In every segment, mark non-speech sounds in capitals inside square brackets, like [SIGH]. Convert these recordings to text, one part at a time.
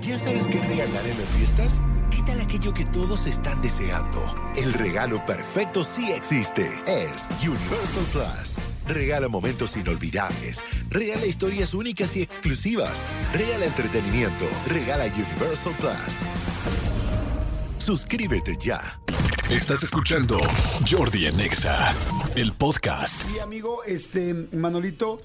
¿Ya sabes qué regalar en las fiestas? ¿Qué tal aquello que todos están deseando? El regalo perfecto sí existe. Es Universal Plus. Regala momentos inolvidables. Regala historias únicas y exclusivas. Regala entretenimiento. Regala Universal Plus. Suscríbete ya. Estás escuchando Jordi Anexa, el podcast. Y amigo, este Manolito,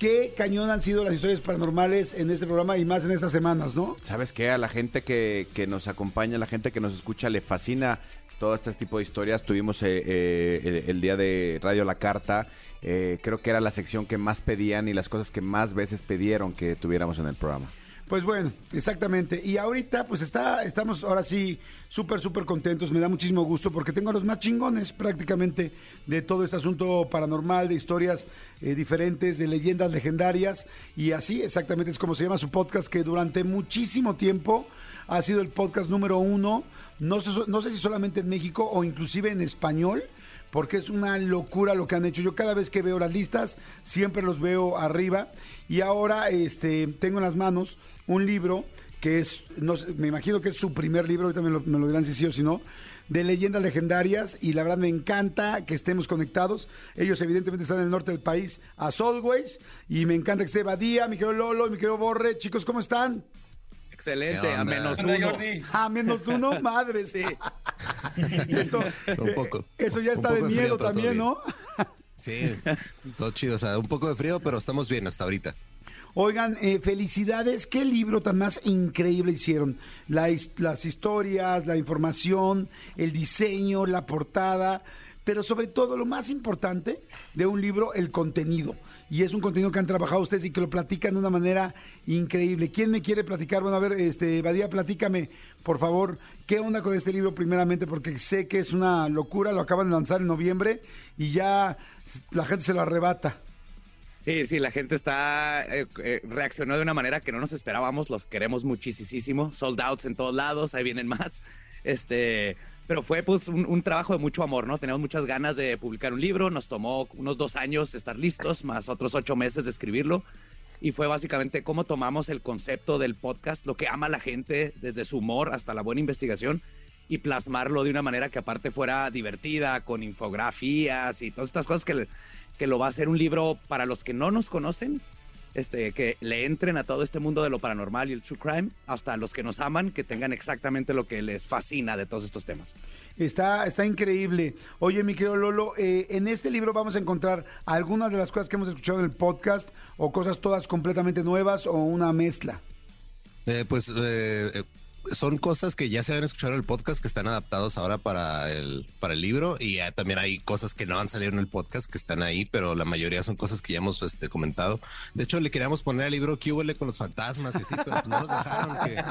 qué cañón han sido las historias paranormales en este programa y más en estas semanas, ¿no? ¿Sabes qué? A la gente que, que nos acompaña, a la gente que nos escucha, le fascina todo este tipo de historias. Tuvimos eh, eh, el, el día de Radio La Carta. eh, creo que era la sección que más pedían y las cosas que más veces pidieron que tuviéramos en el programa. Pues bueno, exactamente. Y ahorita, pues está, estamos ahora sí súper, súper contentos. Me da muchísimo gusto porque tengo a los más chingones prácticamente de todo este asunto paranormal, de historias eh, diferentes, de leyendas legendarias. Y así exactamente es como se llama su podcast, que durante muchísimo tiempo ha sido el podcast número uno. No sé, no sé si solamente en México o inclusive en español porque es una locura lo que han hecho. Yo cada vez que veo las listas, siempre los veo arriba. Y ahora este, tengo en las manos un libro que es, no me imagino que es su primer libro, ahorita me lo, me lo dirán si sí o si no, de leyendas legendarias. Y la verdad me encanta que estemos conectados. Ellos evidentemente están en el norte del país, a Solways. Y me encanta que esté Badía, mi querido Lolo mi querido Borre. Chicos, ¿cómo están? Excelente, ¿Qué a menos ¿Qué onda, uno. A menos uno, [LAUGHS] madre, sí. Eso, Un poco. eso ya Un está poco de miedo frío, también, ¿no? Sí, todo chido. O sea, un poco de frío, pero estamos bien hasta ahorita. Oigan, eh, felicidades. ¿Qué libro tan más increíble hicieron? La las historias, la información, el diseño, la portada, pero sobre todo lo más importante de un libro, el contenido. Y es un contenido que han trabajado ustedes y que lo platican de una manera increíble. ¿Quién me quiere platicar? Bueno, a ver, este, Badía, platícame, por favor, ¿qué onda con este libro primeramente? Porque sé que es una locura, lo acaban de lanzar en noviembre y ya la gente se lo arrebata. Sí, sí, la gente está eh, eh, reaccionó de una manera que no nos esperábamos, los queremos muchísimo, sold outs en todos lados, ahí vienen más. Este, pero fue pues un, trabajo de mucho amor, ¿no? Teníamos muchas ganas de publicar un libro, nos tomó unos dos años estar listos, más otros ocho meses de escribirlo. Y fue básicamente cómo tomamos el concepto del podcast, lo que ama la gente, desde su humor hasta la buena investigación, y plasmarlo de una manera que aparte fuera divertida, con infografías y todas estas cosas que, que lo va a hacer un libro para los que no nos conocen, este, que le entren a todo este mundo de lo paranormal y el true crime, hasta los que nos aman, que tengan exactamente lo que les fascina de todos estos temas. Está, está increíble. Oye, mi querido Lolo, eh, en este libro vamos a encontrar algunas de las cosas que hemos escuchado en el podcast o cosas todas completamente nuevas o una mezcla. Eh, pues eh, eh, son cosas que ya se habían escuchado en el podcast que están adaptados ahora para el, para el libro y eh, también hay cosas que no han salido en el podcast que están ahí, pero la mayoría son cosas que ya hemos este, comentado. De hecho, le queríamos poner al libro que con los fantasmas y así, pero pues no nos dejaron que,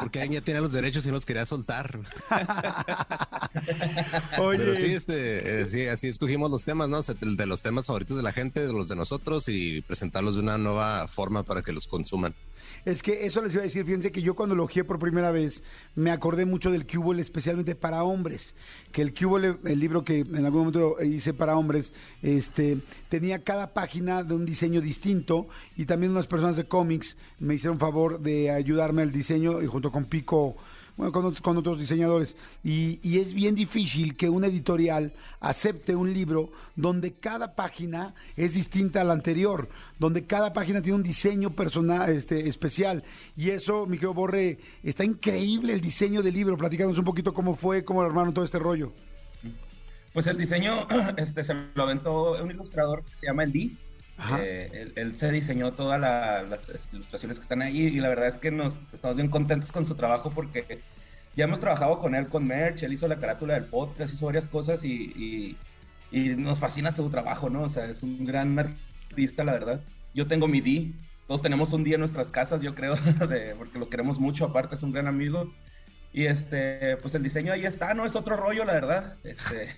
porque alguien ya tenía los derechos y nos quería soltar. [LAUGHS] Oye, Pero sí, este, eh, sí, así escogimos los temas, ¿no? De los temas favoritos de la gente, de los de nosotros y presentarlos de una nueva forma para que los consuman. Es que eso les iba a decir, fíjense que yo cuando lo por primera vez me acordé mucho del Cubole especialmente para hombres, que el Cubole, el libro que en algún momento hice para hombres, este, tenía cada página de un diseño distinto y también unas personas de cómics me hicieron favor de ayudarme al diseño y junto con Pico bueno, con, con otros diseñadores. Y, es bien difícil que una editorial acepte un libro donde cada página es distinta a la anterior, donde cada página tiene un diseño personal, este, especial. Y eso, mi querido Borre, está increíble el diseño del libro. Platicándonos un poquito cómo fue, cómo armaron todo este rollo. Pues el diseño [CLEARS THROAT] este, se lo aventó un ilustrador que se llama El Di. Eh, él, se diseñó todas la- las este, ilustraciones que están ahí y la verdad es que nos estamos bien contentos con su trabajo porque ya hemos trabajado con él con merch, él hizo la carátula del podcast, hizo varias cosas y, y- nos fascina su trabajo, ¿no? O sea, es un gran artista, la verdad. Yo tengo mi Di, todos tenemos un día en nuestras casas, yo creo, [LAUGHS] porque lo queremos mucho, aparte es un gran amigo. Y este, pues el diseño ahí está, ¿no? Es otro rollo, la verdad. Este,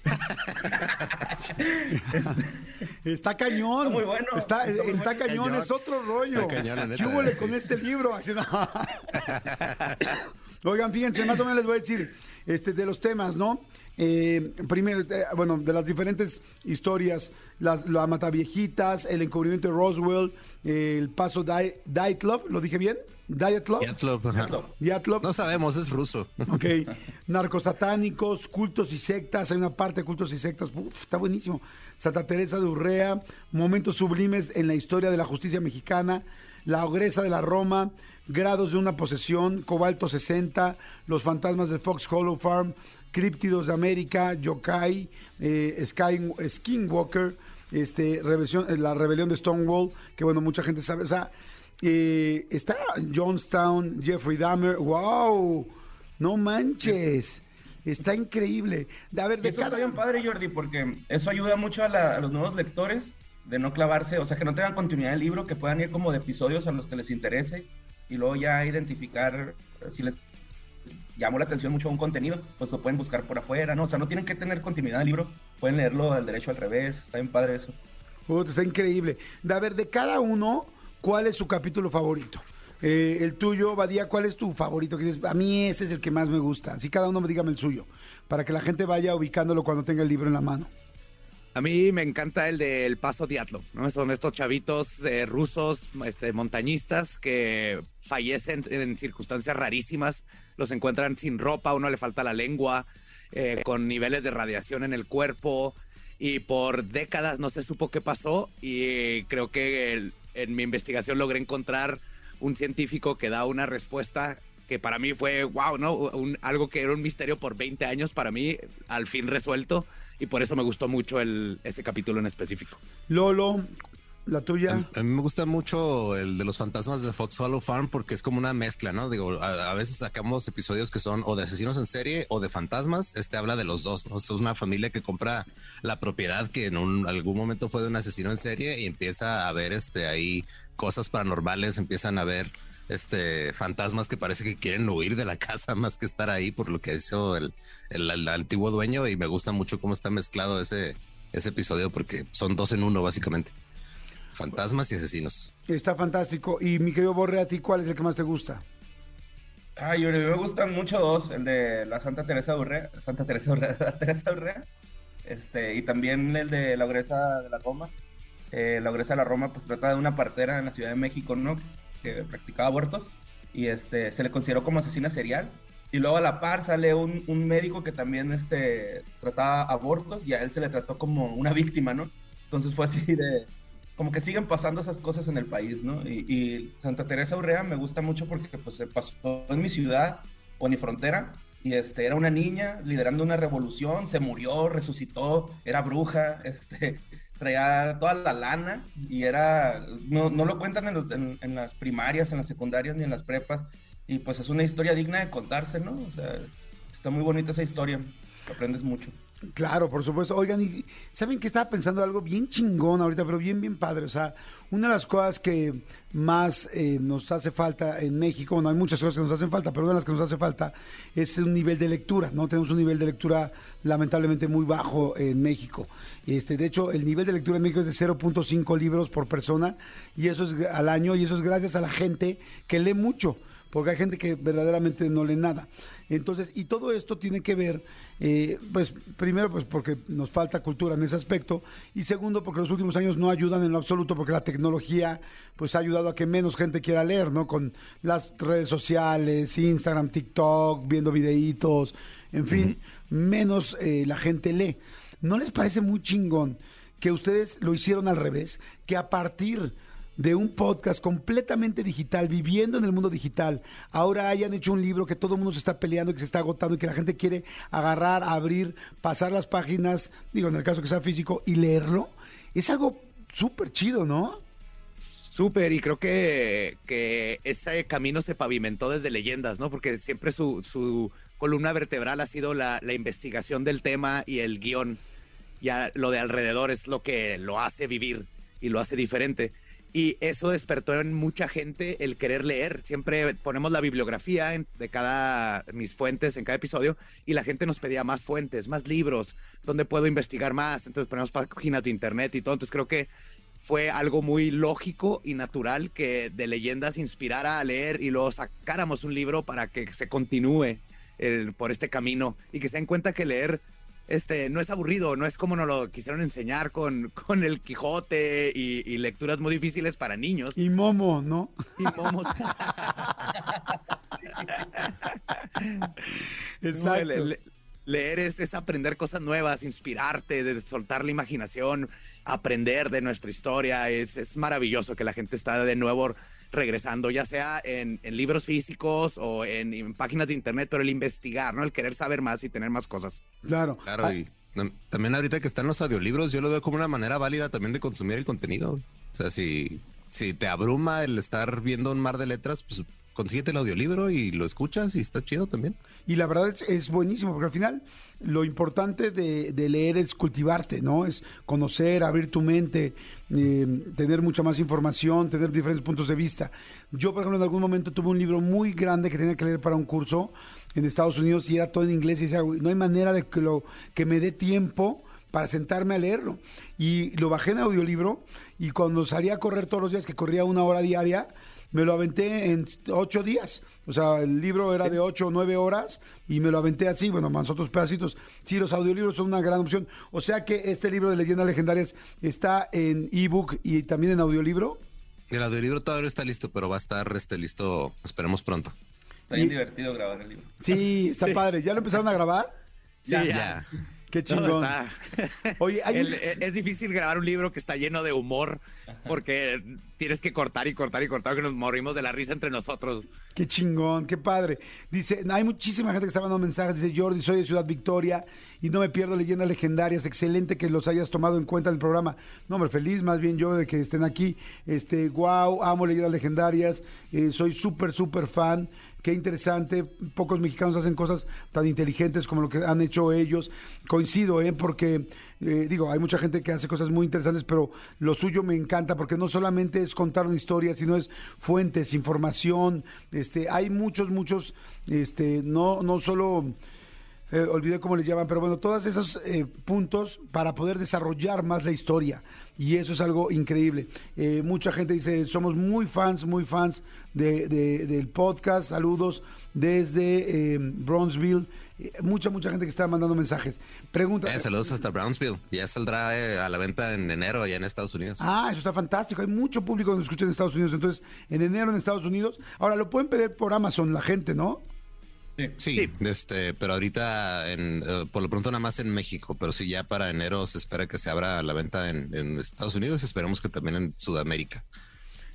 [LAUGHS] Está cañón. Está muy bueno, Está, está muy está bueno. cañón, Cañón. es otro rollo. Está cañón, la neta, ¿Qué huele sí. con este libro? Así, no. [LAUGHS] Oigan, fíjense, más o menos les voy a decir este, de los temas, ¿no? Eh, primero, eh, bueno, de las diferentes historias, las, la Mataviejitas, el encubrimiento de Roswell, el paso Dyatlov, ¿lo dije bien? Dyatlov. Dyatlov. No sabemos, es ruso. Ok. [LAUGHS] Narcos satánicos, cultos y sectas. Hay una parte de cultos y sectas. está buenísimo. Santa Teresa de Urrea, momentos sublimes en la historia de la justicia mexicana, la ogresa de la Roma, grados de una posesión, cobalto 60, los fantasmas de Fox Hollow Farm, Críptidos de América, Yokai, eh, Skinwalker, este, eh, la rebelión de Stonewall, que bueno, mucha gente sabe, o sea, eh, está Jonestown, Jeffrey Dahmer, wow, no manches. Está increíble. A ver, de eso está bien padre, Jordi, porque eso ayuda mucho a, los nuevos lectores de no clavarse, o sea, que no tengan continuidad del libro, que puedan ir como de episodios a los que les interese y luego ya identificar si les llamó la atención mucho un contenido, pues lo pueden buscar por afuera, ¿no? O sea, no tienen que tener continuidad del libro, pueden leerlo al derecho al revés, está bien padre eso. está increíble. De, a ver, de cada uno, ¿cuál es su capítulo favorito? Eh, el tuyo, Badía, ¿cuál es tu favorito? Que dices, a mí este es el que más me gusta. Así cada uno me dígame el suyo, para que la gente vaya ubicándolo cuando tenga el libro en la mano. A mí me encanta el del Paso Diatlov, ¿no? Son estos chavitos eh, rusos, este, montañistas que fallecen en circunstancias rarísimas los encuentran sin ropa, a uno le falta la lengua, eh, con niveles de radiación en el cuerpo y por décadas no se supo qué pasó y creo que en mi investigación logré encontrar un científico que da una respuesta que para mí fue, wow, ¿no? algo que era un misterio por 20 años, para mí al fin resuelto y por eso me gustó mucho el, ese capítulo en específico. Lolo, la tuya. A, mí me gusta mucho el de los fantasmas de Fox Hollow Farm porque es como una mezcla, ¿no? Digo, a, veces sacamos episodios que son o de asesinos en serie o de fantasmas. Este habla de los dos, ¿no? es una familia que compra la propiedad que en un, algún momento fue de un asesino en serie y empieza a ver este ahí cosas paranormales, empiezan a ver este fantasmas que parece que quieren huir de la [LAUGHS] casa más que estar ahí por lo que hizo el, el, antiguo dueño y me gusta mucho cómo está mezclado ese, ese episodio porque son dos en uno básicamente. Fantasmas y asesinos. Está fantástico. Y mi querido Borre, ¿a ti cuál es el que más te gusta? Ay, a mí me gustan mucho dos, el de la Santa Teresa de Urrea, Santa Teresa de Urrea, [LAUGHS] Teresa Urrea, este, y también el de la Ogresa de la Roma. Eh, la Ogresa de la Roma, pues trata de una partera en la Ciudad de México, ¿no? Que practicaba abortos y este, se le consideró como asesina serial. Y luego a la par sale un, un médico que también este, trataba abortos y a él se le trató como una víctima, ¿no? Entonces fue así de, como que siguen pasando esas cosas en el país, ¿no? Y, Santa Teresa Urrea me gusta mucho porque pues se pasó en mi ciudad o en mi frontera y este era una niña liderando una revolución, se murió, resucitó, era bruja, [LAUGHS] este traía toda la lana y era no, no lo cuentan en, en, las primarias, en las secundarias ni en las prepas y pues es una historia digna de contarse, ¿no? O sea, está muy bonita esa historia, aprendes mucho. Claro, por supuesto. Oigan, y saben que estaba pensando algo bien chingón ahorita, pero bien, bien padre. O sea, una de las cosas que más eh, nos hace falta en México, bueno, hay muchas cosas que nos hacen falta, pero una de las que nos hace falta es un nivel de lectura, ¿no? Tenemos un nivel de lectura lamentablemente muy bajo en México. Este, de hecho, el nivel de lectura en México es de 0.5 libros por persona, y eso es al año, y eso es gracias a la gente que lee mucho porque hay gente que verdaderamente no lee nada. Entonces, y todo esto tiene que ver, eh, pues primero, pues porque nos falta cultura en ese aspecto, y segundo, porque los últimos años no ayudan en lo absoluto, porque la tecnología, pues ha ayudado a que menos gente quiera leer, ¿no? Con las redes sociales, Instagram, TikTok, viendo videitos, en fin, menos eh, la gente lee. ¿No les parece muy chingón que ustedes lo hicieron al revés? Que a partir de un podcast completamente digital, viviendo en el mundo digital, ahora hayan hecho un libro que todo el mundo se está peleando, que se está agotando y que la gente quiere agarrar, abrir, pasar las páginas, digo, en el caso que sea físico, y leerlo, es algo súper chido, ¿no? Súper, y creo que, que, ese camino se pavimentó desde leyendas, ¿no? Porque siempre su, su columna vertebral ha sido la, la investigación del tema y el guion. Ya lo de alrededor es lo que lo hace vivir y lo hace diferente. Y eso despertó en mucha gente el querer leer. Siempre ponemos la bibliografía de cada, mis fuentes en cada episodio y la gente nos pedía más fuentes, más libros, donde puedo investigar más. Entonces ponemos páginas de internet y todo. Entonces creo que fue algo muy lógico y natural que de leyendas inspirara a leer y luego sacáramos un libro para que se continúe por este camino y que se den cuenta que leer este, no es aburrido, no es como nos lo quisieron enseñar con, con el Quijote y, y lecturas muy difíciles para niños Y Momo, ¿no? y momos. [LAUGHS] Exacto. Le- le- leer es, es aprender cosas nuevas, inspirarte, de soltar la imaginación, aprender de nuestra historia. Es, es maravilloso que la gente está de nuevo regresando, ya sea en, en libros físicos o en, en páginas de internet, pero el investigar, ¿no? El querer saber más y tener más cosas. Claro. Claro, Ah, y tam- también ahorita que están los audiolibros, yo lo veo como una manera válida también de consumir el contenido. O sea, si, si te abruma el estar viendo un mar de letras, pues consíguete el audiolibro y lo escuchas y está chido también. Y la verdad es, es buenísimo, porque al final lo importante de, de leer es cultivarte, ¿no? Es conocer, abrir tu mente, eh, tener mucha más información, tener diferentes puntos de vista. Yo, por ejemplo, en algún momento tuve un libro muy grande que tenía que leer para un curso en Estados Unidos y era todo en inglés y decía, "Güey, no hay manera de que, lo, que me dé tiempo para sentarme a leerlo. Y lo bajé en audiolibro y cuando salía a correr todos los días, que corría una hora diaria, me lo aventé en ocho días. O sea, el libro era de ocho o nueve horas y me lo aventé así, bueno, más otros pedacitos. Sí, los audiolibros son una gran opción. O sea que este libro de leyendas legendarias está en ebook y también en audiolibro. El audiolibro todavía no está listo, pero va a estar este, listo, esperemos pronto. Está bien Y- divertido grabar el libro. Sí, está [LAUGHS] padre. ¿Ya lo empezaron a grabar? Sí, Ya, Ya. [LAUGHS] Qué chingón. está- [LAUGHS] Oye, hay un- El- e- es difícil grabar un libro que está lleno de humor porque tienes que cortar y cortar y cortar que nos morimos de la risa entre nosotros. Qué chingón, qué padre. Dice, hay muchísima gente que está mandando mensajes. Dice, Jordi, soy de Ciudad Victoria y no me pierdo leyendas legendarias. Excelente que los hayas tomado en cuenta en el programa. No, hombre, feliz más bien yo de que estén aquí. Este, wow, amo leyendas legendarias. Eh, soy súper, súper fan. Qué interesante. Pocos mexicanos hacen cosas tan inteligentes como lo que han hecho ellos. Coincido, ¿eh? Porque, eh, digo, hay mucha gente que hace cosas muy interesantes, pero lo suyo me encanta porque no solamente es contar una historia, sino es fuentes, información. Este, hay muchos, muchos, este, no, no solo. Eh, olvidé cómo les llaman, pero bueno, todos esos eh, puntos para poder desarrollar más la historia. Y eso es algo increíble. Eh, mucha gente dice, somos muy fans, muy fans de, de- del podcast. Saludos desde Bronzeville. Mucha, mucha gente que está mandando mensajes. Pregunta. Saludos hasta Brownsville. Ya saldrá a la venta en enero allá en Estados Unidos. Ah, eso está fantástico. Hay mucho público que nos escucha en Estados Unidos. Entonces, en enero en Estados Unidos. Ahora, lo pueden pedir por Amazon la gente, ¿no? Sí. Sí, este, pero ahorita en, eh, por lo pronto nada más en México, pero sí ya para enero se espera que se abra la venta en, en Estados Unidos, esperemos que también en Sudamérica.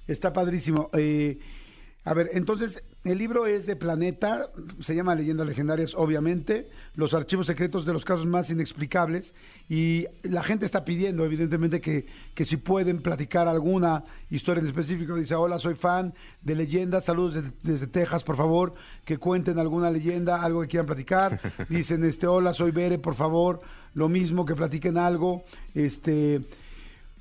Está padrísimo. Eh, a ver, entonces, el libro es de Planeta, se llama Leyendas Legendarias, obviamente, los archivos secretos de los casos más inexplicables, y la gente está pidiendo, evidentemente, que, que si pueden platicar alguna historia en específico. Dice, hola, soy fan de leyendas, saludos de- desde Texas, por favor, que cuenten alguna leyenda, algo que quieran platicar. [LAUGHS] Dicen, este, hola, soy Bere, por favor, lo mismo, que platiquen algo. Este,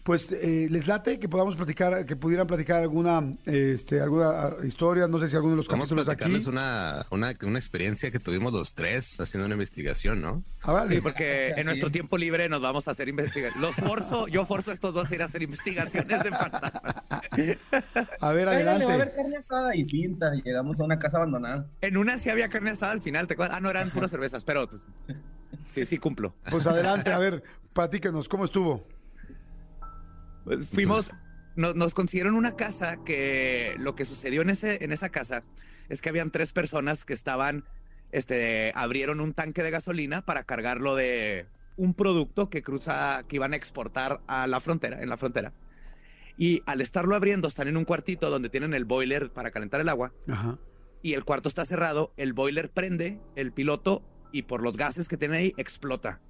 pues eh, les late que podamos platicar, que pudieran platicar alguna, este, alguna ah, historia, no sé si alguno de los Vamos a aquí. platicarles una, una, una experiencia que tuvimos los tres haciendo una investigación, ¿no? Ahora, Sí, porque [LAUGHS] en nuestro tiempo libre nos vamos a hacer investigaciones. Los forzo, yo forzo a estos dos a ir a hacer investigaciones de fantasmas. [LAUGHS] a ver, Cáiganle, va a haber adelante. carne asada y pinta. Y llegamos a una casa abandonada. En una sí había carne asada al final, ¿te acuerdas? Ah, no, eran puras cervezas, pero pues, sí, sí cumplo. Pues adelante, a ver, platíquenos, ¿cómo estuvo? Fuimos, nos, nos consiguieron una casa que lo que sucedió en, ese, en esa casa es que habían tres personas que estaban, este, abrieron un tanque de gasolina para cargarlo de un producto que cruza, que iban a exportar a la frontera, en la frontera. Y al estarlo abriendo, están en un cuartito donde tienen el boiler para calentar el agua Ajá. y el cuarto está cerrado, el boiler prende, el piloto y por los gases que tiene ahí explota.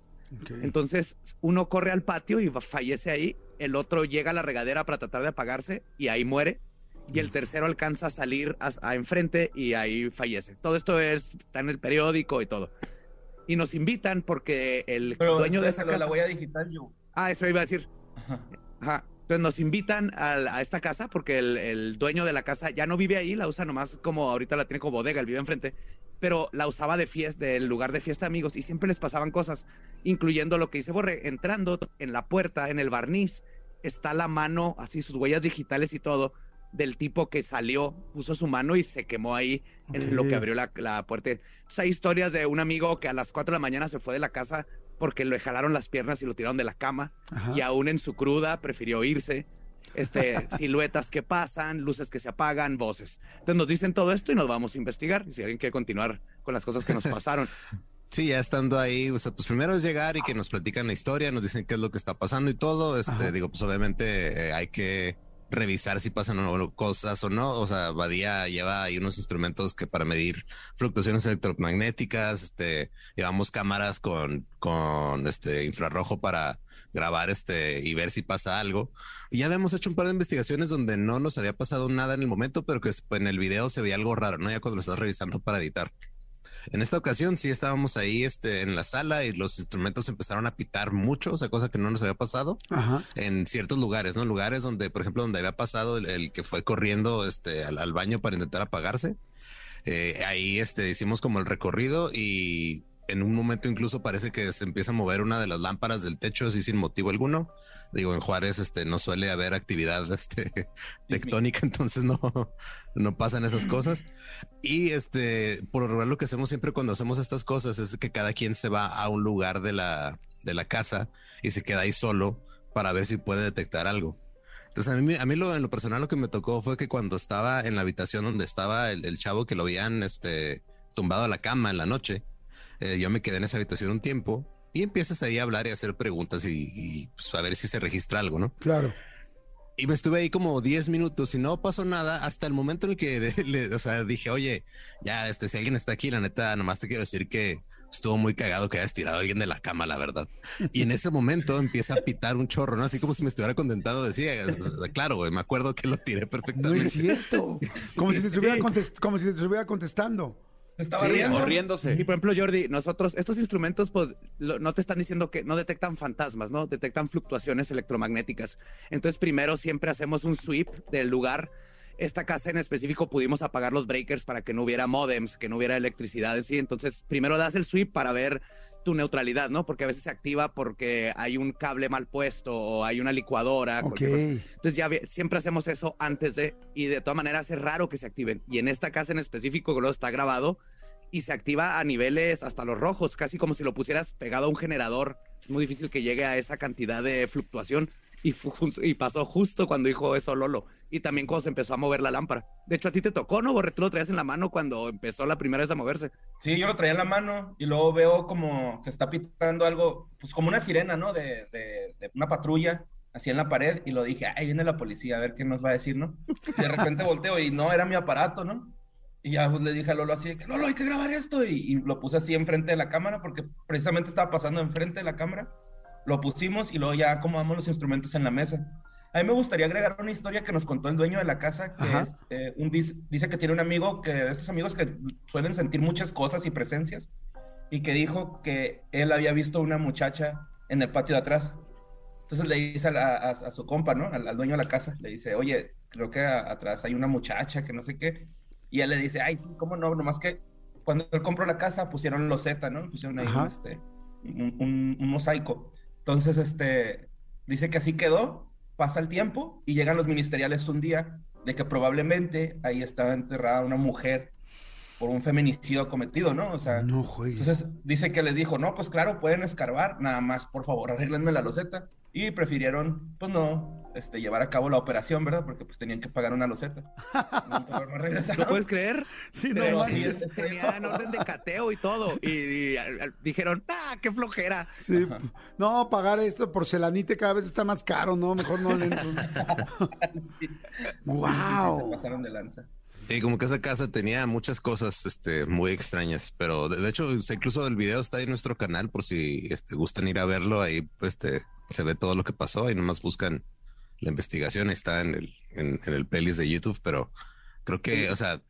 Entonces uno corre al patio y fallece ahí, el otro llega a la regadera para tratar de apagarse y ahí muere. Y el tercero alcanza a salir a, a enfrente y ahí fallece. Todo esto es, está en el periódico y todo. Y nos invitan porque el Pero dueño de esa casa. La huella digital, yo. Ah, eso iba a decir. Ajá. Entonces nos invitan a, a esta casa porque el, el dueño de la casa ya no vive ahí, la usa nomás como ahorita la tiene como bodega, él vive enfrente, pero la usaba de fiesta, del lugar de fiesta de amigos y siempre les pasaban cosas, incluyendo lo que dice Borre, entrando en la puerta, en el barniz, está la mano, así sus huellas digitales y todo, del tipo que salió, puso su mano y se quemó ahí en lo que abrió la, la puerta. Entonces hay historias de un amigo que a las 4 de la mañana se fue de la casa porque le jalaron las piernas y lo tiraron de la cama Ajá. y aún en su cruda prefirió irse. Este, [LAUGHS] siluetas que pasan, luces que se apagan, voces. Entonces nos dicen todo esto y nos vamos a investigar. Si alguien quiere continuar con las cosas que nos [LAUGHS] pasaron. Sí, ya estando ahí, o sea, pues primero es llegar y que nos platican la historia, nos dicen qué es lo que está pasando y todo. Este, Ajá. digo, pues obviamente eh, hay que revisar si pasan o no cosas o no. O sea, Badía lleva ahí unos instrumentos que para medir fluctuaciones electromagnéticas, este, llevamos cámaras con, con este infrarrojo para grabar este y ver si pasa algo. Y ya habíamos hecho un par de investigaciones donde no nos había pasado nada en el momento, pero que en el video se veía algo raro, ¿no? Ya cuando lo estás revisando para editar. En esta ocasión sí estábamos ahí este, en la sala y los instrumentos empezaron a pitar mucho, o sea, cosa que no nos había pasado Ajá. en ciertos lugares, ¿no? Lugares donde, por ejemplo, donde había pasado el, el que fue corriendo este, al, al baño para intentar apagarse. Eh, ahí este, hicimos como el recorrido y en un momento incluso parece que se empieza a mover una de las lámparas del techo así sin motivo alguno. Digo, en Juárez este, no suele haber actividad [LAUGHS] este, tectónica, entonces no, no pasan esas cosas. Y este, por lo regular lo que hacemos siempre cuando hacemos estas cosas es que cada quien se va a un lugar de la, de la casa y se queda ahí solo para ver si puede detectar algo. Entonces a mí, a mí lo, en lo personal lo que me tocó fue que cuando estaba en la habitación donde estaba el, el chavo que lo habían este, tumbado a la cama en la noche, eh, yo me quedé en esa habitación un tiempo y empiezas ahí a hablar y a hacer preguntas y, y, pues, a ver si se registra algo, ¿no? Claro. Y me estuve ahí como 10 minutos y no pasó nada hasta el momento en el que, [LAUGHS] de- le- o sea, dije, oye, ya, este, si alguien está aquí, la neta, nomás te quiero decir que estuvo muy cagado que hayas tirado a alguien de la cama, la verdad. Y en ese momento empieza a pitar un chorro, ¿no? Así como si me estuviera contentado. Decía, claro, güey, me acuerdo que lo tiré No perfectamente. es cierto. [LAUGHS] Como si te estuviera, como si te estuviera contestando. ¿Te estaba Sí, riendo? O riéndose. Y por ejemplo, Jordi, nosotros, estos instrumentos, pues, lo- no te están diciendo que no detectan fantasmas, ¿no? Detectan fluctuaciones electromagnéticas. Entonces, primero siempre hacemos un sweep del lugar. Esta casa en específico pudimos apagar los breakers para que no hubiera modems, que no hubiera electricidad, ¿sí? Entonces, primero das el sweep para ver tu neutralidad, ¿no? Porque a veces se activa porque hay un cable mal puesto o hay una licuadora. Entonces ya siempre hacemos eso antes de, y de todas maneras es raro que se activen. Y en esta casa en específico, que luego está grabado, y se activa a niveles hasta los rojos, casi como si lo pusieras pegado a un generador. Es muy difícil que llegue a esa cantidad de fluctuación. Y pasó justo cuando dijo eso Lolo. Y también cuando se empezó a mover la lámpara. De hecho, a ti te tocó, ¿no, Borre? Tú lo traías en la mano cuando empezó la primera vez a moverse. Sí, yo lo traía en la mano y luego veo como que está pitando algo, pues como una sirena, ¿no? De, de, de una patrulla, así en la pared, y lo dije, ahí viene la policía, a ver qué nos va a decir, ¿no? Y de repente volteo y no, era mi aparato, ¿no? Y ya pues, le dije a Lolo así, que Lolo, hay que grabar esto, y, y lo puse así enfrente de la cámara, porque precisamente estaba pasando enfrente de la cámara, lo pusimos y luego ya acomodamos los instrumentos en la mesa. A mí me gustaría agregar una historia que nos contó el dueño de la casa, que es, eh, un dice que tiene un amigo, que de estos amigos que suelen sentir muchas cosas y presencias, y que dijo que él había visto una muchacha en el patio de atrás. Entonces le dice a, la- a- a su compa, ¿no? Al, al dueño de la casa, le dice, oye, creo que a- atrás hay una muchacha que no sé qué. Y él le dice, ay, sí, ¿cómo no? Nomás que cuando él compró la casa pusieron los Z, ¿no? Pusieron ahí Ajá. este, un, un- un mosaico. Entonces, este, dice que así quedó, pasa el tiempo y llegan los ministeriales un día de que probablemente ahí estaba enterrada una mujer por un feminicidio cometido, ¿no? O sea, No entonces dice que les dijo, no, pues claro, pueden escarbar, nada más, por favor, arréglenme la loseta. Y prefirieron, pues no, este, llevar a cabo la operación, ¿verdad? Porque pues tenían que pagar una loseta. [LAUGHS] ¿Lo puedes creer? Sí, no Pero manches. es- Tenían orden de cateo y todo. Y, y, al- al- dijeron, ¡ah, qué flojera! Sí. No, pagar esto porcelanite cada vez está más caro, ¿no? Mejor no le entro. [LAUGHS] Sí. ¡Guau! Se pasaron de lanza. Y como que esa casa tenía muchas cosas este, muy extrañas, pero de, de hecho, incluso el video está en nuestro canal por si este, gustan ir a verlo. Ahí pues, este, se ve todo lo que pasó y nomás buscan la investigación. Está en el, en, en el playlist de YouTube, pero creo que, o sea,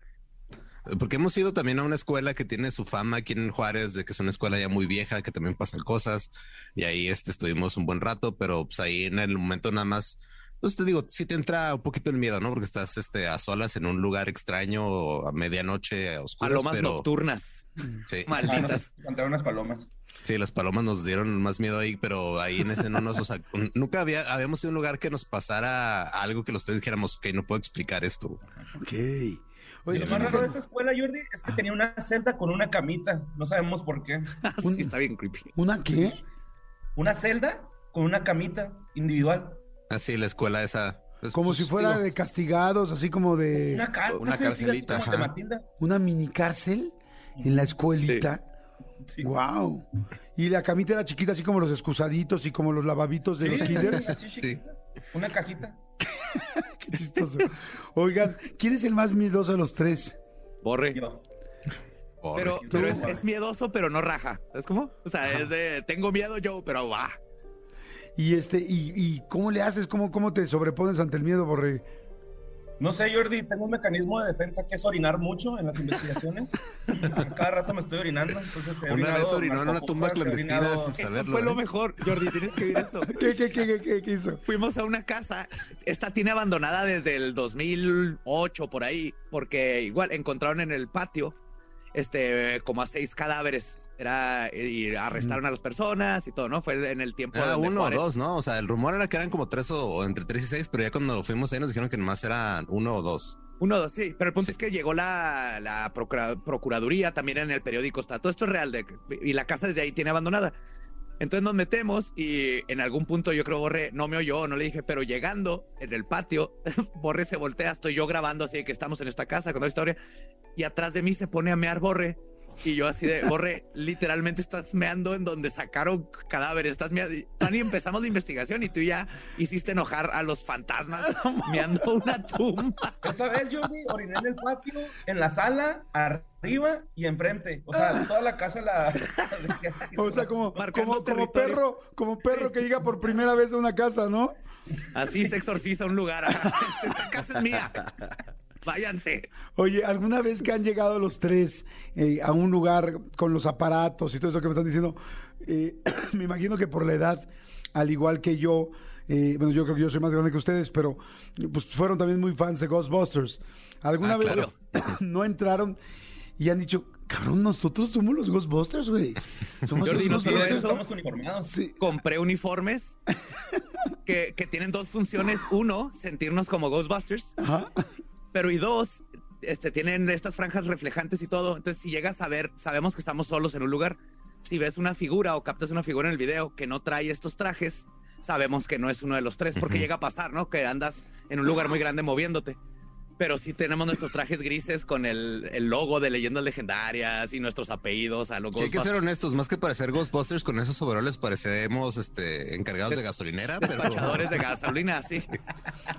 porque hemos ido también a una escuela que tiene su fama aquí en Juárez, de que es una escuela ya muy vieja, que también pasan cosas. Y ahí este, estuvimos un buen rato, pero pues ahí en el momento nada más pues te digo, sí te entra un poquito el miedo, ¿no? Porque estás este, a solas en un lugar extraño a medianoche, a oscuras, Palomas pero nocturnas. sí. Malditas. Encontraron unas palomas. Sí, las palomas nos dieron más miedo ahí, pero ahí en ese no nos, o sea, [LAUGHS] nunca había, habíamos ido a un lugar que nos pasara algo que los tres dijéramos que no puedo explicar esto. Ok. Oye, lo más raro de esa escuela, Jordi, es que tenía una celda con una camita. No sabemos por qué. [LAUGHS] sí, está bien creepy. ¿Una qué? Una celda con una camita individual. Así, la escuela esa. como si fuera de castigados, así como de. Una, car una carcelita. De Matilda. Una mini cárcel en la escuelita. Sí. Wow. Y la camita era chiquita, así como los excusaditos y como los lavabitos de Sí, los kinders. Una cajita. [LAUGHS] Qué chistoso. Oigan, ¿quién es el más miedoso de los tres? Borre. Yo. Pero, pero es, miedoso, pero no raja. ¿Es como? O sea, es de tengo miedo yo, pero va. Y este, y, y cómo le haces, cómo, cómo te sobrepones ante el miedo, Borre. No sé, Jordi, tengo un mecanismo de defensa que es orinar mucho en las investigaciones. Cada rato me estoy orinando. Entonces he Una vez orinó en una tumba clandestina orinado- sin Eso saberlo. fue lo ¿eh? mejor. Jordi, tienes que ver esto. ¿Qué, [LAUGHS] qué, qué, qué, qué- qué hizo? Fuimos a una casa, esta tiene abandonada desde el 2008 por ahí, porque igual encontraron en el patio este como a seis cadáveres. Era y arrestaron a las personas y todo, ¿no? Fue en el tiempo Era de uno o Juárez. dos, ¿no? O sea, el rumor era que eran como tres o, o entre tres y seis, pero ya cuando fuimos ahí nos dijeron que nomás eran uno o dos. Uno, dos, sí, pero el punto Sí. es que llegó la, la procura- procuraduría, también en el periódico está, todo esto es real, de, y la casa desde ahí tiene abandonada. Entonces nos metemos y en algún punto yo creo Borre no me oyó, no le dije, pero llegando en el patio, [LAUGHS] Borre se voltea, estoy yo grabando así de que estamos en esta casa con la historia, y atrás de mí se pone a mear Borre. Y yo así de, Borre, literalmente estás meando en donde sacaron cadáveres, estás meando. Y Tani, empezamos la investigación y tú ya hiciste enojar a los fantasmas [LAUGHS] meando una tumba. Esa vez, Jordi, oriné en el patio, en la sala, arriba y enfrente. O sea, toda la casa la. [LAUGHS] O sea, como, como, como perro, como perro que llega por primera vez a una casa, ¿no? Así se exorciza un lugar. [LAUGHS] Esta casa es mía. Váyanse. Oye, ¿alguna vez que han llegado los tres eh, a un lugar con los aparatos y todo eso que me están diciendo? eh, [COUGHS] me imagino que por la edad, al igual que yo, eh, bueno, yo creo que yo soy más grande que ustedes, pero pues fueron también muy fans de Ghostbusters. ¿Alguna Ah, vez claro. [COUGHS] no entraron y han dicho, cabrón, nosotros somos los Ghostbusters, güey? Somos Jordi, los no solo Ghostbusters". eso. Estamos uniformados. Sí. Compré uniformes [LAUGHS] que, que tienen dos funciones. Uno, sentirnos como Ghostbusters. Ajá. Pero y dos, este, tienen estas franjas reflejantes y todo. Entonces, si llegas a ver, sabemos que estamos solos en un lugar. Si ves una figura o captas una figura en el video que no trae estos trajes, sabemos que no es uno de los tres, porque llega a pasar, ¿no? Que andas en un lugar muy grande moviéndote. Pero sí tenemos nuestros trajes grises con el, el logo de leyendas legendarias y nuestros apellidos a los Sí, hay que ser honestos, más que parecer Ghostbusters con esos overoles parecemos este, encargados de gasolinera, pero Despachadores de gasolina, sí.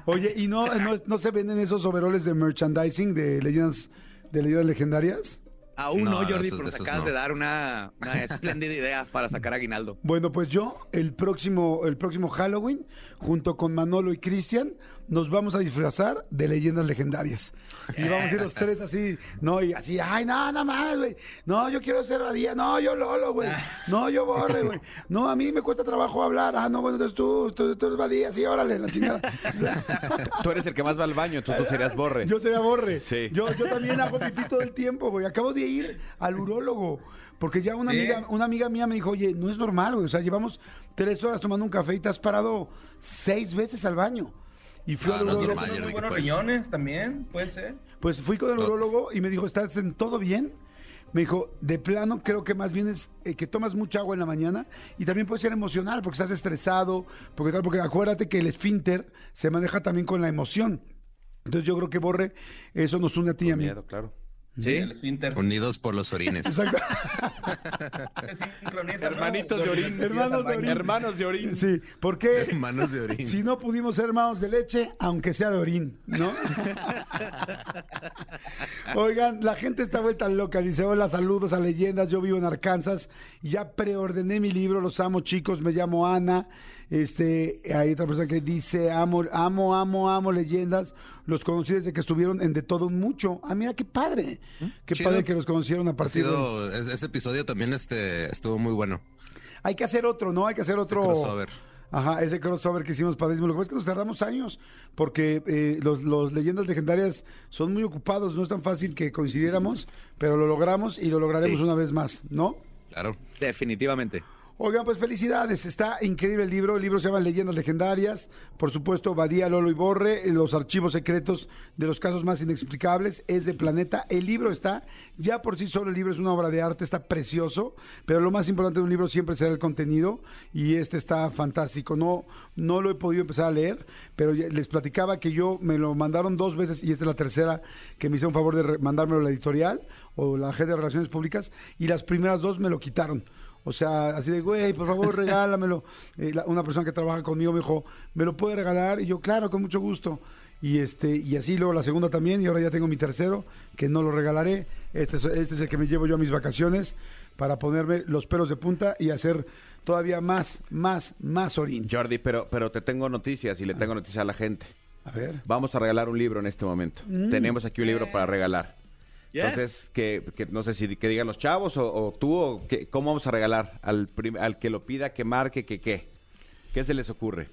Oye, ¿y no, no, no se venden esos overoles de merchandising de leyendas, de leyendas legendarias? Aún No, no, Jordi, esos- pero nos esos acabas no. de dar una, una [LAUGHS] espléndida idea para sacar aguinaldo. Bueno, pues yo el próximo, el próximo Halloween, junto con Manolo y Cristian, nos vamos a disfrazar de leyendas legendarias. Y vamos a ir los tres así, no, y así, ay, no, no mames, güey. No, yo quiero ser Badía, no, yo Lolo, güey. No, yo Borre, güey. No, a mí me cuesta trabajo hablar. Ah, no, bueno, entonces tú, tú, tú eres Badía, sí, órale, la chingada. [LAUGHS] Tú eres el que más va al baño, entonces tú serías borre. Yo sería Borre. Sí. Yo, yo también hago pipí todo el tiempo, güey. Acabo de ir al urólogo. Porque ya una ¿Sí? amiga, una amiga mía me dijo, oye, no es normal, güey. O sea, llevamos tres horas tomando un café y te has parado seis veces al baño. Y fui No, al no urólogo. riñones también, puede ser. Pues fui con el urólogo y me dijo, ¿estás en todo bien? Me dijo, de plano, creo que más bien es eh, que tomas mucha agua en la mañana y también puede ser emocional porque estás estresado, porque tal, porque acuérdate que el esfínter se maneja también con la emoción. Entonces yo creo que Borre, eso nos une a ti y a mí. Miedo, claro. Sí. El esfínter. unidos por los orines. Exacto. [LAUGHS] Hermanitos de orín. Hermanos de orín. Hermanos de orín. Sí, porque Manos de orín. si no pudimos ser hermanos de leche, aunque sea de orín, ¿no? [LAUGHS] Oigan, la gente está vuelta loca. Dice, hola, saludos a leyendas. Yo vivo en Arkansas. Ya preordené mi libro, los amo chicos, me llamo Ana. Este, hay otra persona que dice, amo, amo, amo, amo leyendas. Los conocí desde que estuvieron en De Todo Un Mucho. Ah, mira, qué padre. Qué Chido. padre que los conocieron a partir de... sido, es- ese episodio también este, estuvo muy bueno. Hay que hacer otro, ¿no? Hay que hacer otro... crossover. Ajá, ese crossover que hicimos padrísimo. Lo que pasa es que nos tardamos años porque eh, los, los leyendas legendarias son muy ocupados, no es tan fácil que coincidiéramos, pero lo logramos y lo lograremos Sí. una vez más, ¿no? Claro. Definitivamente. Oigan, pues felicidades, está increíble el libro, el libro se llama Leyendas Legendarias, por supuesto Badía, Lolo y Borre, los archivos secretos de los casos más inexplicables, es de Planeta, el libro está, ya por sí solo el libro es una obra de arte, está precioso, pero lo más importante de un libro siempre será el contenido y este está fantástico, no, no lo he podido empezar a leer, pero les platicaba que yo me lo mandaron dos veces y esta es la tercera que me hicieron favor de mandármelo a la editorial o la gente de Relaciones Públicas y las primeras dos me lo quitaron. O sea, así de, güey, por favor, [LAUGHS] regálamelo. Eh, la- una persona que trabaja conmigo me dijo, ¿me lo puede regalar? Y yo, claro, con mucho gusto. Y este y así luego la segunda también, y ahora ya tengo mi tercero, que no lo regalaré. Este es, este es el que me llevo yo a mis vacaciones para ponerme los pelos de punta y hacer todavía más, más, más orín. Jordi, pero, pero te tengo noticias y le tengo noticias a la gente. A ver. Vamos a regalar un libro en este momento. Tenemos aquí un libro para regalar. Entonces, que, que no sé si que digan los chavos o, o tú, o que, ¿cómo vamos a regalar? Al, prim- al que lo pida, que marque, que qué. ¿Qué se les ocurre?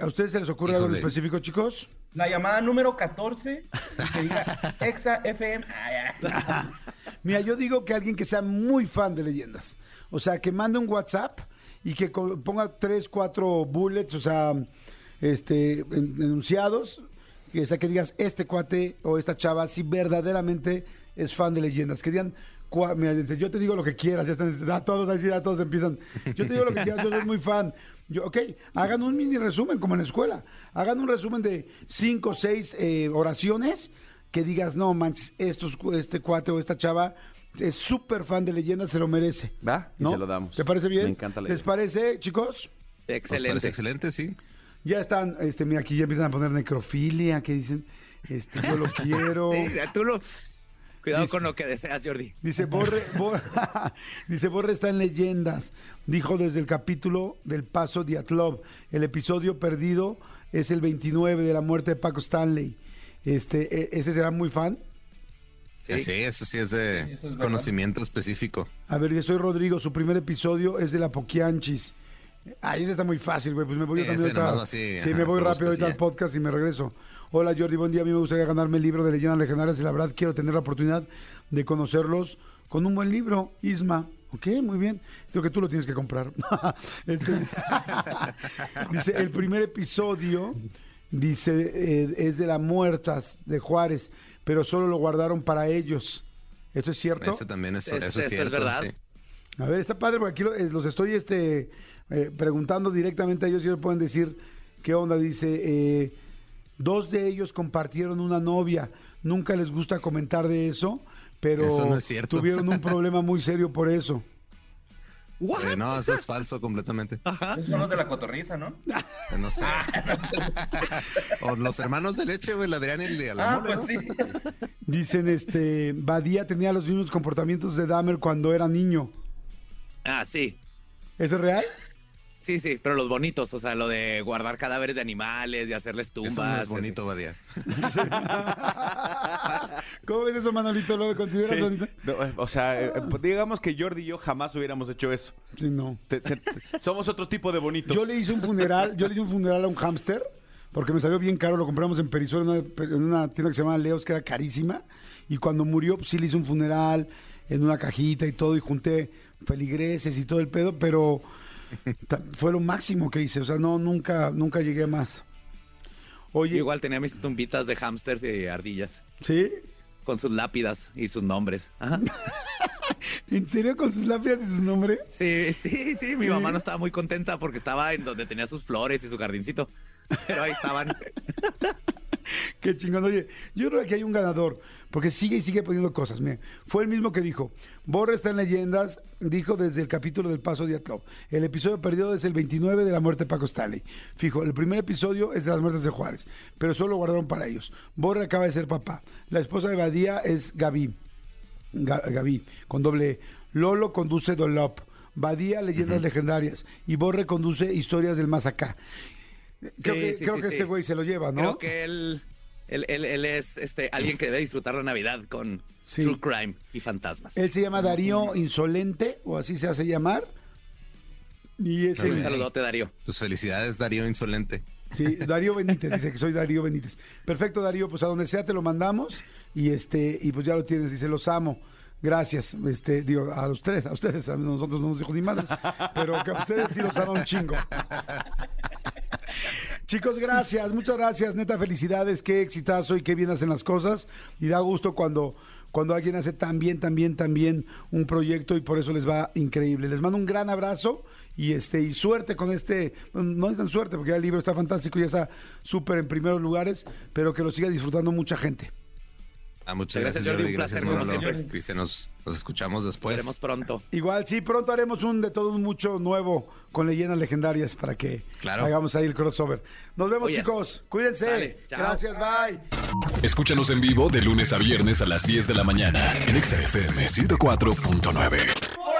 ¿A ustedes se les ocurre algo en específico, chicos? La llamada número 14, que diga [LAUGHS] Exa FM. [LAUGHS] Mira, yo digo que alguien que sea muy fan de leyendas. O sea, que mande un WhatsApp y que co- ponga tres, cuatro bullets, o sea, este, en- enunciados, que, o sea, que digas, este cuate o esta chava si verdaderamente es fan de leyendas. Que digan, cua- mira, dice, yo te digo lo que quieras, ya están, a todos, así, a todos empiezan, yo te digo lo que quieras, yo soy muy fan. Yo, ok, hagan un mini resumen, como en la escuela. Hagan un resumen de cinco o seis eh, oraciones que digas, no manches, estos, este cuate o esta chava es súper fan de leyendas, se lo merece. Va, y ¿No? se lo damos. ¿Te parece bien? Me encanta la ¿Les idea. parece, chicos? Excelente. parece excelente, sí. Ya están, este, mira, aquí ya empiezan a poner necrofilia, que dicen, este, yo lo [LAUGHS] quiero. Tú lo- Cuidado Dice- con lo que deseas, Jordi. Dice Borre, [LAUGHS] Borre, [LAUGHS] dice Borre está en leyendas. Dijo desde el capítulo del paso Diatlov. El episodio perdido es el 29 de la muerte de Paco Stanley. Este, e- ese será muy fan. Sí. Sí, eso sí es de es conocimiento específico. A ver, yo soy Rodrigo. Su primer episodio es de la Poquianchis. Ese está muy fácil, güey. Pues me voy yo también ahorita. así, sí, ajá, me voy rápido ahorita al podcast y me regreso. Hola Jordi, buen día. A mí me gustaría ganarme el libro de leyendas legendarias y la verdad quiero tener la oportunidad de conocerlos con un buen libro. Isma. Ok, muy bien. Creo que tú lo tienes que comprar. [LAUGHS] Este, [LAUGHS] dice, el primer episodio, dice, eh, es de las muertas de Juárez, pero solo lo guardaron para ellos. ¿Esto es cierto? Ese también es, Es- eso eso es es cierto. verdad. sí. A ver, está padre porque aquí eh, los estoy este, eh, preguntando directamente a ellos ellos pueden decir qué onda. Dice, eh, dos de ellos compartieron una novia. Nunca les gusta comentar de eso, pero Eso no es cierto. tuvieron un problema muy serio por eso. Eh, no, eso es falso completamente. Son los de la cotorriza, ¿no? Eh, No sé. [LAUGHS] o los hermanos de leche, güey, el Adrián y el la Ah, pues. Dicen, este, Badía tenía los mismos comportamientos de Dahmer cuando era niño. Ah, sí. ¿Eso es real? Sí, sí, pero los bonitos, o sea, lo de guardar cadáveres de animales y hacerles tumbas. Eso no es bonito, Badía. [LAUGHS] ¿Cómo ves eso, Manolito? ¿Lo consideras Sí. bonito? No, eh, o sea, eh, pues, digamos que Jordi y yo jamás hubiéramos hecho eso. Sí, no. Te- se- te- somos otro tipo de bonitos. Yo le hice un funeral, yo le hice un funeral a un hámster, porque me salió bien caro, lo compramos en Perisur, en una, en una tienda que se llama Leos, que era carísima, y cuando murió, pues sí le hice un funeral en una cajita y todo, y junté feligreses y todo el pedo, pero fue lo máximo que hice, o sea, no, nunca, nunca llegué más. Oye, igual tenía mis tumbitas de hámsters y ardillas ¿sí? con sus lápidas y sus nombres. Ajá. [LAUGHS] ¿En serio con sus lápidas y sus nombres? Sí, sí, sí. Mi mamá no estaba muy contenta porque estaba en donde tenía sus flores y su jardincito. Pero ahí estaban. [LAUGHS] Qué chingón. Oye, yo creo que aquí hay un ganador, porque sigue y sigue poniendo cosas. Mira, fue el mismo que dijo, Borre está en leyendas, dijo desde el capítulo del Paso Diatlov. El episodio perdido es el 29 de la muerte de Paco Stanley. Fijo, el primer episodio es de las muertes de Juárez, pero solo lo guardaron para ellos. Borre acaba de ser papá. La esposa de Badía es Gaby. Ga- Gaby, con doble E. Lolo conduce Dolop. Badía, leyendas legendarias. Y Borre conduce historias del más acá. Creo Sí, que, sí, creo sí, que este güey se lo lleva, ¿no? Creo que él, él, él- él es este, alguien que debe disfrutar la Navidad con Sí. True Crime y fantasmas. Él se llama Darío Insolente, o así se hace llamar. Y es Un el, saludote, Darío. Pues felicidades, Darío Insolente. sí, [LAUGHS] Darío Benítez, dice que soy Darío Benítez. Perfecto, Darío, pues a donde sea te lo mandamos y este y pues ya lo tienes, dice, los amo. Gracias, este, digo, a ustedes, a ustedes, a nosotros no nos dijo ni madres, pero que a ustedes sí los ama un chingo. [LAUGHS] Chicos, gracias, muchas gracias, neta, felicidades, qué exitazo y qué bien hacen las cosas. Y da gusto cuando, cuando alguien hace tan bien, tan bien, tan bien un proyecto y por eso les va increíble. Les mando un gran abrazo y este y suerte con este, no es tan suerte porque ya el libro está fantástico y está súper en primeros lugares, pero que lo siga disfrutando mucha gente. Ah, muchas gracias, Gracias, Jordi, Gracias, placer, como siempre. Cristian, nos, nos escuchamos después. Veremos pronto. Igual, sí, pronto haremos un de todo un mucho nuevo con leyendas legendarias para que Claro. hagamos ahí el crossover. Nos vemos, Oh, yes. chicos. Cuídense. Dale. Gracias, bye. Escúchanos en vivo de lunes a viernes a las 10 de la mañana en Exa FM 104.9.